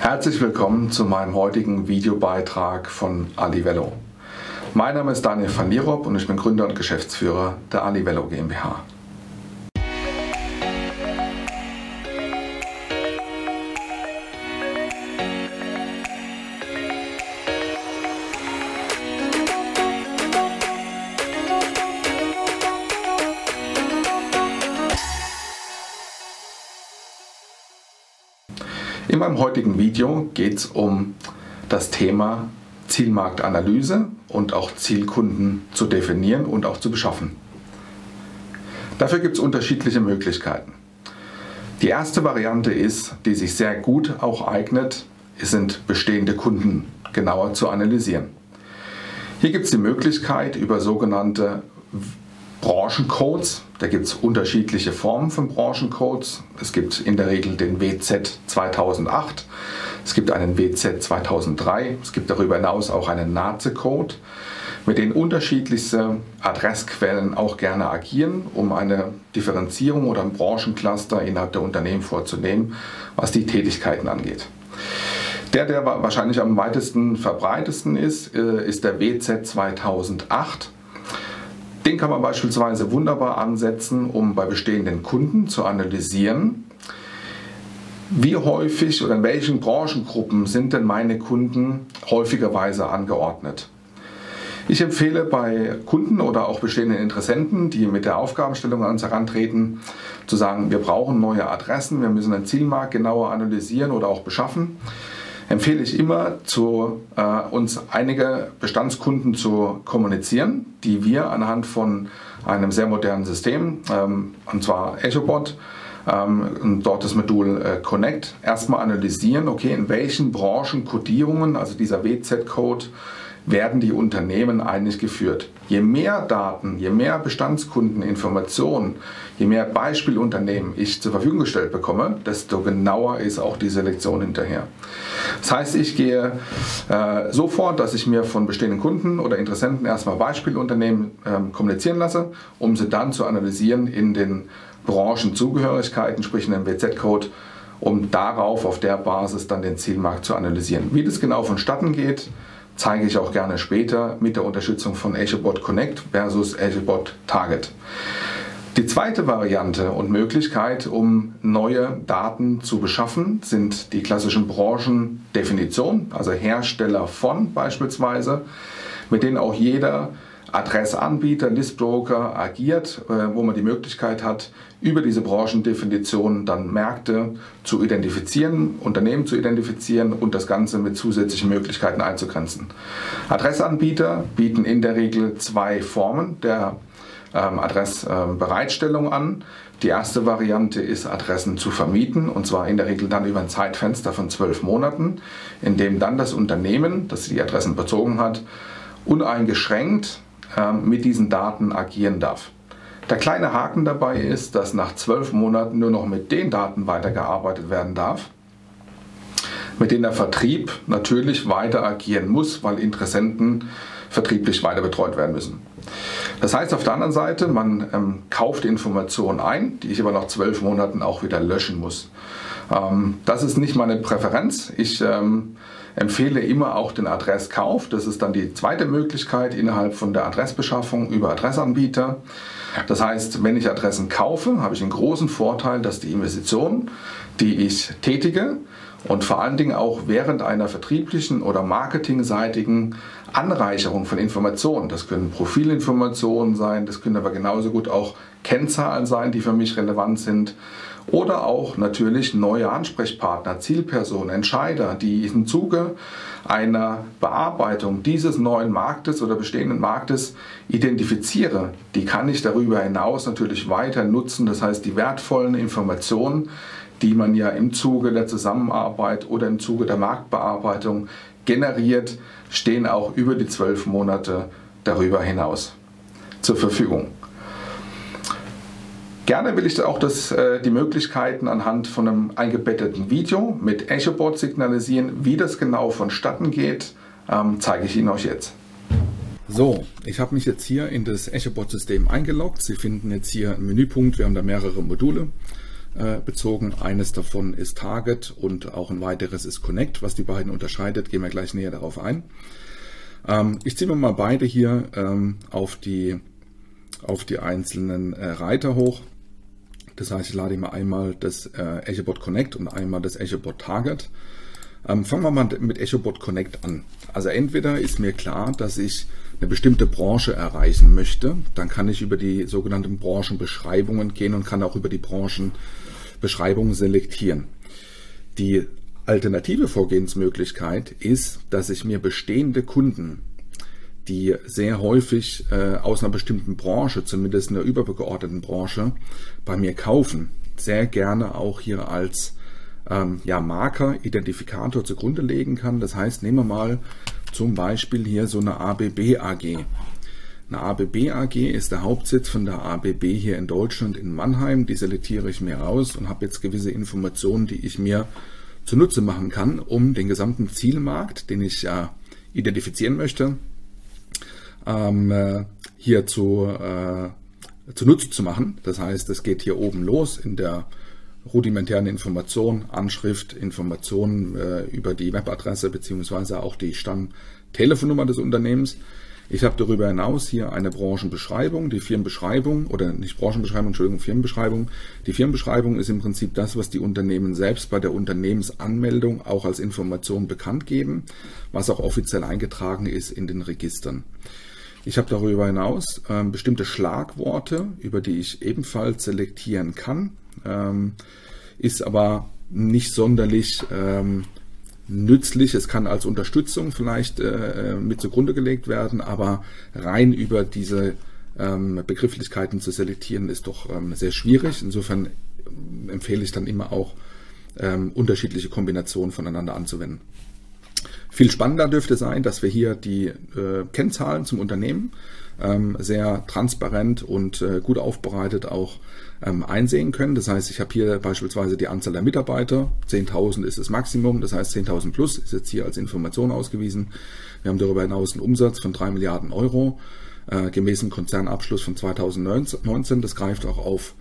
Herzlich willkommen zu meinem heutigen Videobeitrag von Alivello. Mein Name ist Daniel van Lierop und ich bin Gründer und Geschäftsführer der Alivello GmbH. In meinem heutigen Video geht es um das Thema Zielmarktanalyse und auch Zielkunden zu definieren und auch zu beschaffen. Dafür gibt es unterschiedliche Möglichkeiten. Die erste Variante ist, die sich sehr gut auch eignet, sind bestehende Kunden genauer zu analysieren. Hier gibt es die Möglichkeit, über sogenannte Branchencodes. Da gibt es unterschiedliche Formen von Branchencodes. Es gibt in der Regel den WZ 2008, es gibt einen WZ 2003, es gibt darüber hinaus auch einen NAZE-Code, mit denen unterschiedlichste Adressquellen auch gerne agieren, um eine Differenzierung oder ein Branchencluster innerhalb der Unternehmen vorzunehmen, was die Tätigkeiten angeht. Der, der wahrscheinlich am weitesten verbreitesten ist, äh, ist der WZ 2008. Den kann man beispielsweise wunderbar ansetzen, um bei bestehenden Kunden zu analysieren, wie häufig oder in welchen Branchengruppen sind denn meine Kunden häufigerweise angeordnet. Ich empfehle bei Kunden oder auch bestehenden Interessenten, die mit der Aufgabenstellung an uns herantreten, zu sagen, wir brauchen neue Adressen, wir müssen den Zielmarkt genauer analysieren oder auch beschaffen empfehle ich immer, zu, äh, uns einige Bestandskunden zu kommunizieren, die wir anhand von einem sehr modernen System, ähm, und zwar EchoBot, ähm, dort das Modul äh, Connect, erstmal analysieren, okay, in welchen Branchenkodierungen, also dieser WZ-Code, werden die Unternehmen eigentlich geführt. Je mehr Daten, je mehr Bestandskundeninformationen, je mehr Beispielunternehmen ich zur Verfügung gestellt bekomme, desto genauer ist auch die Selektion hinterher. Das heißt, ich gehe äh, so vor, dass ich mir von bestehenden Kunden oder Interessenten erstmal Beispielunternehmen äh, kommunizieren lasse, um sie dann zu analysieren in den Branchenzugehörigkeiten, sprich in dem WZ-Code, um darauf, auf der Basis dann den Zielmarkt zu analysieren. Wie das genau vonstatten geht, zeige ich auch gerne später mit der Unterstützung von AzureBot Connect versus AzureBot Target. Die zweite Variante und Möglichkeit, um neue Daten zu beschaffen, sind die klassischen Branchendefinitionen, also Hersteller von beispielsweise, mit denen auch jeder Adressanbieter, Listbroker agiert, äh, wo man die Möglichkeit hat, über diese Branchendefinition dann Märkte zu identifizieren, Unternehmen zu identifizieren und das Ganze mit zusätzlichen Möglichkeiten einzugrenzen. Adressanbieter bieten in der Regel zwei Formen der ähm, Adressbereitstellung an. Die erste Variante ist, Adressen zu vermieten, und zwar in der Regel dann über ein Zeitfenster von zwölf Monaten, in dem dann das Unternehmen, das die Adressen bezogen hat, uneingeschränkt mit diesen Daten agieren darf. Der kleine Haken dabei ist, dass nach zwölf Monaten nur noch mit den Daten weitergearbeitet werden darf, mit denen der Vertrieb natürlich weiter agieren muss, weil Interessenten vertrieblich weiter betreut werden müssen. Das heißt auf der anderen Seite, man ähm, kauft Informationen ein, die ich aber nach zwölf Monaten auch wieder löschen muss. Ähm, das ist nicht meine Präferenz. Ich ähm, empfehle immer auch den Adresskauf. Das ist dann die zweite Möglichkeit innerhalb von der Adressbeschaffung über Adressanbieter. Das heißt, wenn ich Adressen kaufe, habe ich einen großen Vorteil, dass die Investition, die ich tätige, und vor allen Dingen auch während einer vertrieblichen oder marketingseitigen Anreicherung von Informationen. Das können Profilinformationen sein, das können aber genauso gut auch Kennzahlen sein, die für mich relevant sind. Oder auch natürlich neue Ansprechpartner, Zielpersonen, Entscheider, die im Zuge einer Bearbeitung dieses neuen Marktes oder bestehenden Marktes identifiziere. Die kann ich darüber hinaus natürlich weiter nutzen. Das heißt, die wertvollen Informationen, die man ja im Zuge der Zusammenarbeit oder im Zuge der Marktbearbeitung generiert, stehen auch über die zwölf Monate darüber hinaus zur Verfügung. Gerne will ich auch das, äh, die Möglichkeiten anhand von einem eingebetteten Video mit EchoBot signalisieren. Wie das genau vonstatten geht, ähm, zeige ich Ihnen euch jetzt. So, ich habe mich jetzt hier in das EchoBot-System eingeloggt. Sie finden jetzt hier einen Menüpunkt. Wir haben da mehrere Module. äh, bezogen. Eines davon ist Target und auch ein weiteres ist Connect. Was die beiden unterscheidet, gehen wir gleich näher darauf ein. Ähm, ich ziehe mir mal beide hier ähm, auf, die, auf die einzelnen äh, Reiter hoch. Das heißt, ich lade mir einmal das äh, EchoBot Connect und einmal das EchoBot Target. Ähm, fangen wir mal mit EchoBot Connect an. Also entweder ist mir klar, dass ich eine bestimmte Branche erreichen möchte, dann kann ich über die sogenannten Branchenbeschreibungen gehen und kann auch über die Branchenbeschreibungen selektieren. Die alternative Vorgehensmöglichkeit ist, dass ich mir bestehende Kunden, die sehr häufig äh, aus einer bestimmten Branche, zumindest einer übergeordneten Branche, bei mir kaufen, sehr gerne auch hier als ähm, ja, Marker, Identifikator zugrunde legen kann. Das heißt, nehmen wir mal zum Beispiel hier so eine ABB AG. Eine ABB AG ist der Hauptsitz von der ABB hier in Deutschland in Mannheim. Die selektiere ich mir raus und habe jetzt gewisse Informationen, die ich mir zunutze machen kann, um den gesamten Zielmarkt, den ich ja identifizieren möchte, ähm, äh, hier zu, äh, zunutze zu machen. Das heißt, es geht hier oben los in der rudimentären Information, Anschrift, Informationen äh, über die Webadresse beziehungsweise auch die Stammtelefonnummer des Unternehmens. Ich habe darüber hinaus hier eine Branchenbeschreibung, die Firmenbeschreibung oder nicht Branchenbeschreibung, Entschuldigung, Firmenbeschreibung. Die Firmenbeschreibung ist im Prinzip das, was die Unternehmen selbst bei der Unternehmensanmeldung auch als Information bekannt geben, was auch offiziell eingetragen ist in den Registern. Ich habe darüber hinaus äh, bestimmte Schlagworte, über die ich ebenfalls selektieren kann ähm, ist aber nicht sonderlich ähm, nützlich. Es kann als Unterstützung vielleicht äh, mit zugrunde gelegt werden, aber rein über diese ähm, Begrifflichkeiten zu selektieren ist doch ähm, sehr schwierig. Insofern empfehle ich dann immer auch ähm, unterschiedliche Kombinationen voneinander anzuwenden. Viel spannender dürfte sein, dass wir hier die äh, Kennzahlen zum Unternehmen ähm, sehr transparent und äh, gut aufbereitet auch ähm, einsehen können. Das heißt, ich habe hier beispielsweise die Anzahl der Mitarbeiter. 10.000 ist das Maximum. Das heißt, 10.000 plus ist jetzt hier als Information ausgewiesen. Wir haben darüber hinaus einen Umsatz von 3 Milliarden Euro äh, gemäß dem Konzernabschluss von 2019. Das greift auch auf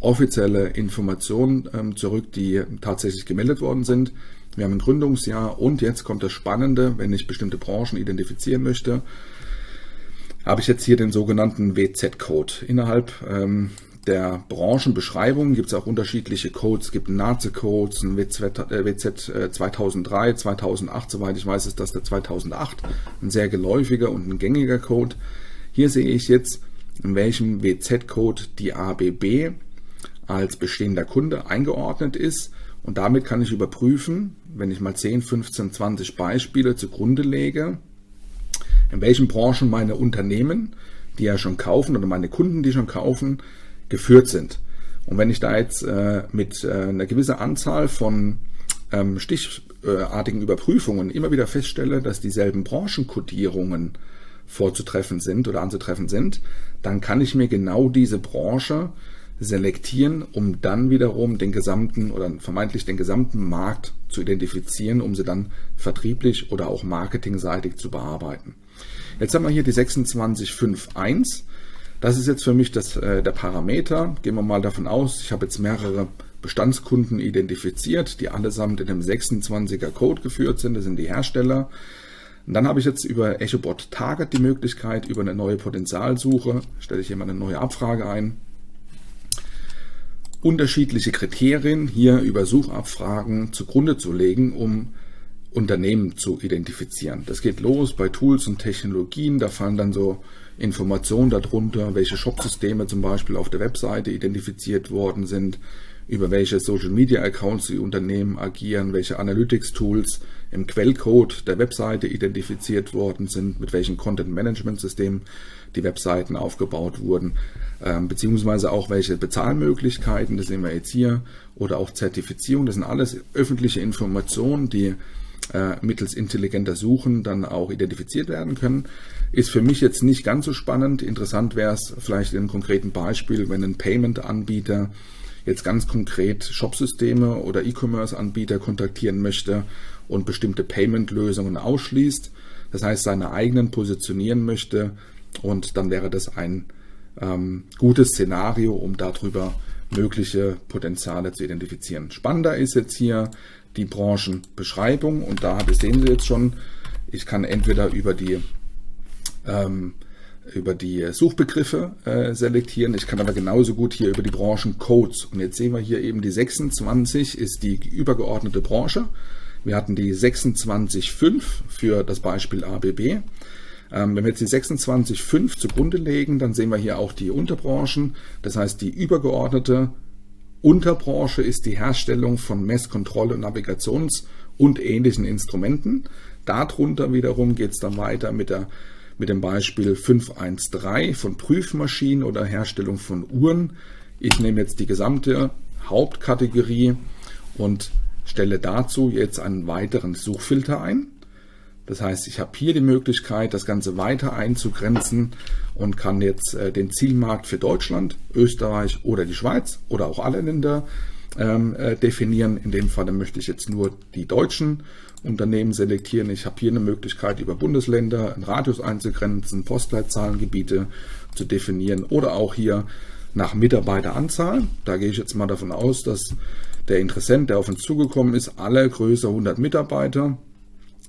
offizielle Informationen ähm, zurück, die tatsächlich gemeldet worden sind. Wir haben ein Gründungsjahr und jetzt kommt das Spannende, wenn ich bestimmte Branchen identifizieren möchte, habe ich jetzt hier den sogenannten WZ-Code. Innerhalb ähm, der Branchenbeschreibung gibt es auch unterschiedliche Codes. Es gibt Nazi-Codes, ein WZ, 2003, 2008, soweit ich weiß, ist das der 2008, ein sehr geläufiger und ein gängiger Code. Hier sehe ich jetzt, in welchem WZ-Code die ABB als bestehender Kunde eingeordnet ist. Und damit kann ich überprüfen, wenn ich mal 10, 15, 20 Beispiele zugrunde lege, in welchen Branchen meine Unternehmen, die ja schon kaufen oder meine Kunden, die schon kaufen, geführt sind. Und wenn ich da jetzt äh, mit äh, einer gewissen Anzahl von ähm, stichartigen Überprüfungen immer wieder feststelle, dass dieselben Branchenkodierungen vorzutreffen sind oder anzutreffen sind, dann kann ich mir genau diese Branche selektieren, um dann wiederum den gesamten oder vermeintlich den gesamten Markt zu identifizieren, um sie dann vertrieblich oder auch marketingseitig zu bearbeiten. Jetzt haben wir hier die 26551. Das ist jetzt für mich das, äh, der Parameter. Gehen wir mal davon aus, ich habe jetzt mehrere Bestandskunden identifiziert, die allesamt in dem 26er Code geführt sind. Das sind die Hersteller. Und dann habe ich jetzt über EchoBot Target die Möglichkeit, über eine neue Potenzialsuche, stelle ich hier mal eine neue Abfrage ein, unterschiedliche Kriterien hier über Suchabfragen zugrunde zu legen, um Unternehmen zu identifizieren. Das geht los bei Tools und Technologien, da fallen dann so Informationen darunter, welche Shopsysteme zum Beispiel auf der Webseite identifiziert worden sind, über welche Social Media Accounts die Unternehmen agieren, welche Analytics Tools im Quellcode der Webseite identifiziert worden sind, mit welchen Content Management Systemen die Webseiten aufgebaut wurden, ähm, beziehungsweise auch welche Bezahlmöglichkeiten, das sehen wir jetzt hier, oder auch Zertifizierung. Das sind alles öffentliche Informationen, die äh, mittels intelligenter Suchen dann auch identifiziert werden können. Ist für mich jetzt nicht ganz so spannend. Interessant wäre es vielleicht in einem konkreten Beispiel, wenn ein Payment-Anbieter jetzt ganz konkret Shopsysteme oder E-Commerce-Anbieter kontaktieren möchte und bestimmte Payment-Lösungen ausschließt. Das heißt, seine eigenen positionieren möchte und dann wäre das ein ähm, gutes Szenario, um darüber mögliche Potenziale zu identifizieren. Spannender ist jetzt hier die Branchenbeschreibung und da das sehen Sie jetzt schon, ich kann entweder über die ähm, über die Suchbegriffe äh, selektieren. Ich kann aber genauso gut hier über die Branchencodes. Und jetzt sehen wir hier eben die 26 ist die übergeordnete Branche. Wir hatten die 26.5 für das Beispiel ABB. Ähm, wenn wir jetzt die 26.5 zugrunde legen, dann sehen wir hier auch die Unterbranchen. Das heißt, die übergeordnete Unterbranche ist die Herstellung von Messkontrolle, Navigations- und ähnlichen Instrumenten. Darunter wiederum geht es dann weiter mit, der, mit dem Beispiel 513 von Prüfmaschinen oder Herstellung von Uhren. Ich nehme jetzt die gesamte Hauptkategorie und stelle dazu jetzt einen weiteren Suchfilter ein. Das heißt, ich habe hier die Möglichkeit, das Ganze weiter einzugrenzen und kann jetzt äh, den Zielmarkt für Deutschland, Österreich oder die Schweiz oder auch alle Länder ähm, äh, definieren. In dem Fall möchte ich jetzt nur die deutschen Unternehmen selektieren. Ich habe hier eine Möglichkeit, über Bundesländer einen Radius einzugrenzen, Postleitzahlengebiete zu definieren oder auch hier nach Mitarbeiteranzahl. Da gehe ich jetzt mal davon aus, dass der Interessent, der auf uns zugekommen ist, alle größer 100 Mitarbeiter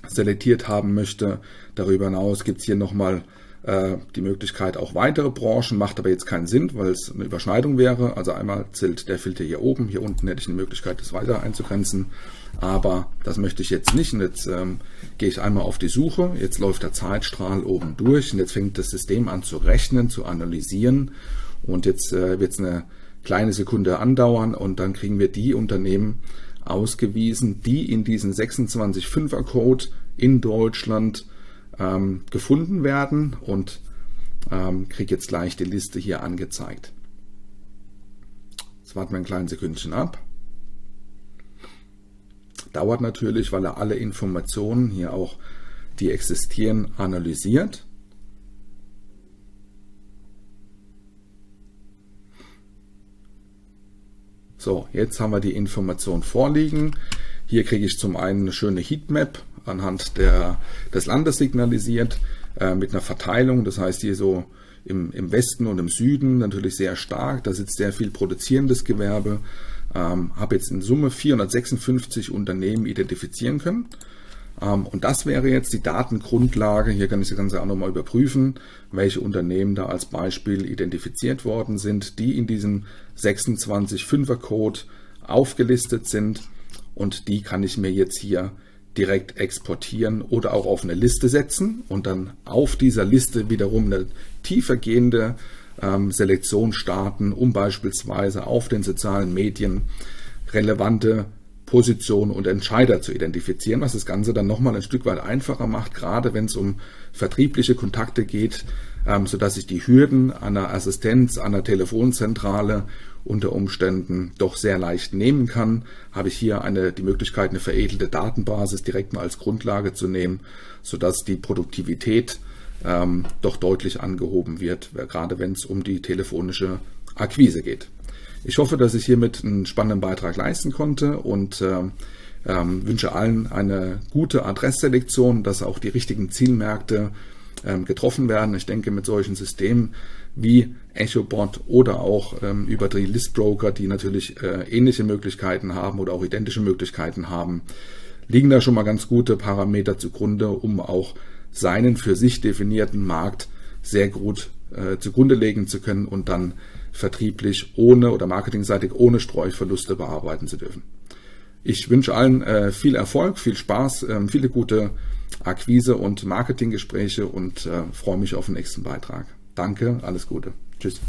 selektiert haben möchte. Darüber hinaus gibt es hier nochmal äh, die Möglichkeit auch weitere Branchen, macht aber jetzt keinen Sinn, weil es eine Überschneidung wäre. Also einmal zählt der Filter hier oben, hier unten hätte ich eine Möglichkeit, das weiter einzugrenzen. Aber das möchte ich jetzt nicht. Und jetzt ähm, gehe ich einmal auf die Suche. Jetzt läuft der Zeitstrahl oben durch und jetzt fängt das System an zu rechnen, zu analysieren. Und jetzt äh, wird es eine kleine Sekunde andauern und dann kriegen wir die Unternehmen ausgewiesen, die in diesen 26.5er Code in Deutschland ähm, gefunden werden und ähm, kriege jetzt gleich die Liste hier angezeigt. Jetzt warten wir ein kleines Sekündchen ab. Dauert natürlich, weil er alle Informationen hier auch, die existieren, analysiert. So, jetzt haben wir die Information vorliegen. Hier kriege ich zum einen eine schöne Heatmap anhand der, des Landes signalisiert äh, mit einer Verteilung. Das heißt hier so im, im Westen und im Süden natürlich sehr stark. Da sitzt sehr viel produzierendes Gewerbe. Ähm, habe jetzt in Summe 456 Unternehmen identifizieren können. Ähm, und das wäre jetzt die Datengrundlage. Hier kann ich das Ganze auch nochmal überprüfen, welche Unternehmen da als Beispiel identifiziert worden sind, die in diesem 26.5er Code aufgelistet sind. Und die kann ich mir jetzt hier direkt exportieren oder auch auf eine Liste setzen und dann auf dieser Liste wiederum eine tiefergehende ähm, Selektion starten, um beispielsweise auf den sozialen Medien relevante Position und Entscheider zu identifizieren, was das Ganze dann nochmal ein Stück weit einfacher macht, gerade wenn es um vertriebliche Kontakte geht, ähm, sodass ich die Hürden einer Assistenz, einer Telefonzentrale unter Umständen doch sehr leicht nehmen kann, habe ich hier eine, die Möglichkeit, eine veredelte Datenbasis direkt mal als Grundlage zu nehmen, sodass die Produktivität ähm, doch deutlich angehoben wird, gerade wenn es um die telefonische Akquise geht. Ich hoffe, dass ich hiermit einen spannenden Beitrag leisten konnte und äh, ähm, wünsche allen eine gute Adressselektion, dass auch die richtigen Zielmärkte ähm, getroffen werden. Ich denke, mit solchen Systemen wie EchoBot oder auch ähm, über die Listbroker, die natürlich äh, ähnliche Möglichkeiten haben oder auch identische Möglichkeiten haben, liegen da schon mal ganz gute Parameter zugrunde, um auch seinen für sich definierten Markt sehr gut äh, zugrunde legen zu können und dann vertrieblich ohne oder marketingseitig ohne Streuverluste bearbeiten zu dürfen. Ich wünsche allen äh, viel Erfolg, viel Spaß, äh, viele gute Akquise- und Marketinggespräche und äh, freue mich auf den nächsten Beitrag. Danke, alles Gute. Tschüss.